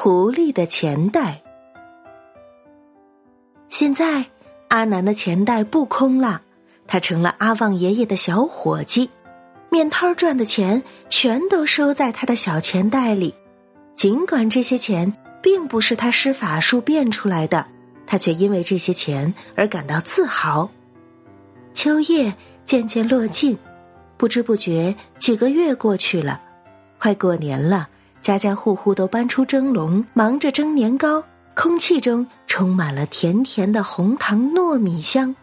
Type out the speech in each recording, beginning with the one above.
狐狸的钱袋。现在，阿南的钱袋不空了，他成了阿旺爷爷的小伙计。面摊赚的钱全都收在他的小钱袋里，尽管这些钱并不是他施法术变出来的，他却因为这些钱而感到自豪。秋叶渐渐落尽，不知不觉几个月过去了，快过年了。家家户户都搬出蒸笼，忙着蒸年糕，空气中充满了甜甜的红糖糯米香。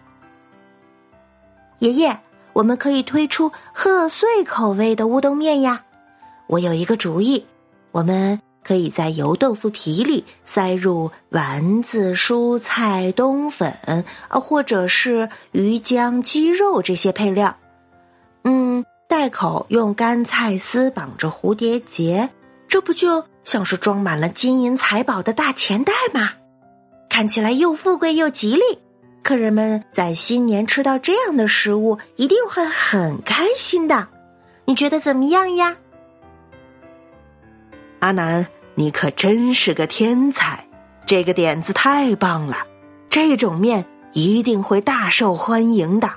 爷爷，我们可以推出贺岁口味的乌冬面呀！我有一个主意，我们可以在油豆腐皮里塞入丸子、蔬菜、冬粉，啊，或者是鱼浆、鸡肉这些配料。嗯，袋口用干菜丝绑着蝴蝶结。这不就像是装满了金银财宝的大钱袋吗？看起来又富贵又吉利，客人们在新年吃到这样的食物，一定会很开心的。你觉得怎么样呀？阿南，你可真是个天才！这个点子太棒了，这种面一定会大受欢迎的。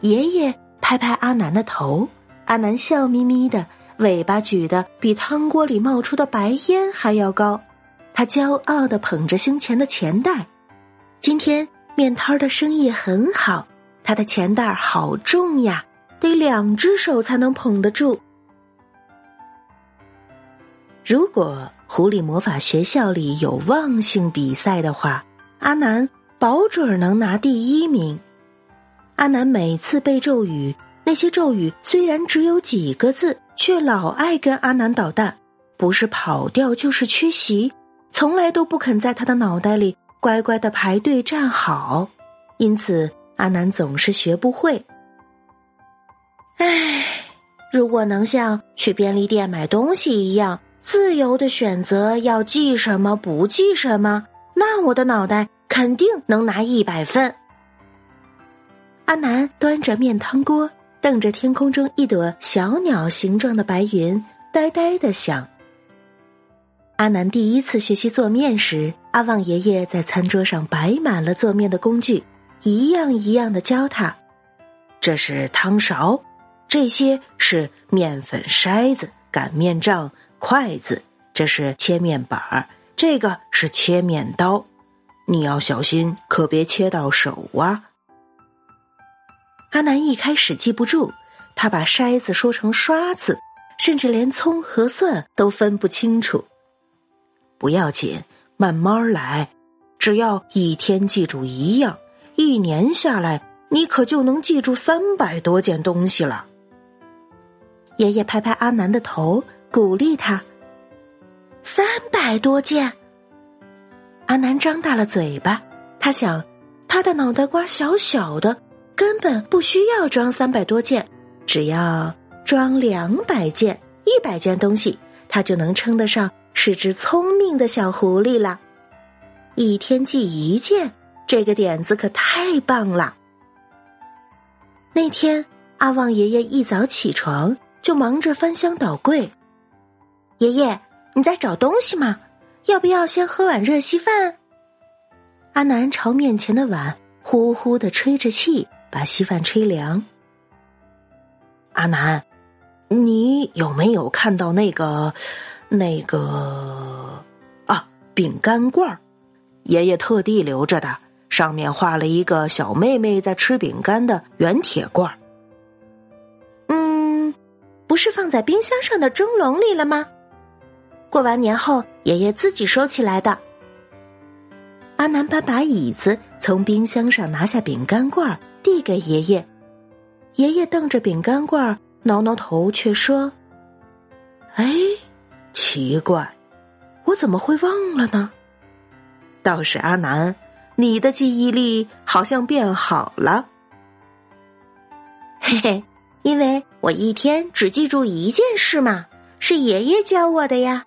爷爷拍拍阿南的头，阿南笑眯眯的。尾巴举得比汤锅里冒出的白烟还要高，他骄傲的捧着胸前的钱袋。今天面摊的生意很好，他的钱袋好重呀，得两只手才能捧得住。如果狐狸魔法学校里有忘性比赛的话，阿南保准能拿第一名。阿南每次背咒语。那些咒语虽然只有几个字，却老爱跟阿南捣蛋，不是跑调就是缺席，从来都不肯在他的脑袋里乖乖的排队站好，因此阿南总是学不会。唉，如果能像去便利店买东西一样自由的选择要记什么不记什么，那我的脑袋肯定能拿一百分。阿南端着面汤锅。瞪着天空中一朵小鸟形状的白云，呆呆的想。阿南第一次学习做面时，阿旺爷爷在餐桌上摆满了做面的工具，一样一样的教他。这是汤勺，这些是面粉筛子、擀面杖、筷子，这是切面板儿，这个是切面刀，你要小心，可别切到手啊。阿南一开始记不住，他把筛子说成刷子，甚至连葱和蒜都分不清楚。不要紧，慢慢来，只要一天记住一样，一年下来，你可就能记住三百多件东西了。爷爷拍拍阿南的头，鼓励他：“三百多件。”阿南张大了嘴巴，他想，他的脑袋瓜小小的。根本不需要装三百多件，只要装两百件、一百件东西，他就能称得上是只聪明的小狐狸了。一天记一件，这个点子可太棒了。那天，阿旺爷爷一早起床就忙着翻箱倒柜。爷爷，你在找东西吗？要不要先喝碗热稀饭？阿南朝面前的碗呼呼的吹着气。把稀饭吹凉。阿南，你有没有看到那个那个啊饼干罐儿？爷爷特地留着的，上面画了一个小妹妹在吃饼干的圆铁罐儿。嗯，不是放在冰箱上的蒸笼里了吗？过完年后，爷爷自己收起来的。阿南搬把椅子，从冰箱上拿下饼干罐儿。递给爷爷，爷爷瞪着饼干罐挠挠头，却说：“哎，奇怪，我怎么会忘了呢？倒是阿南，你的记忆力好像变好了。嘿嘿，因为我一天只记住一件事嘛，是爷爷教我的呀。”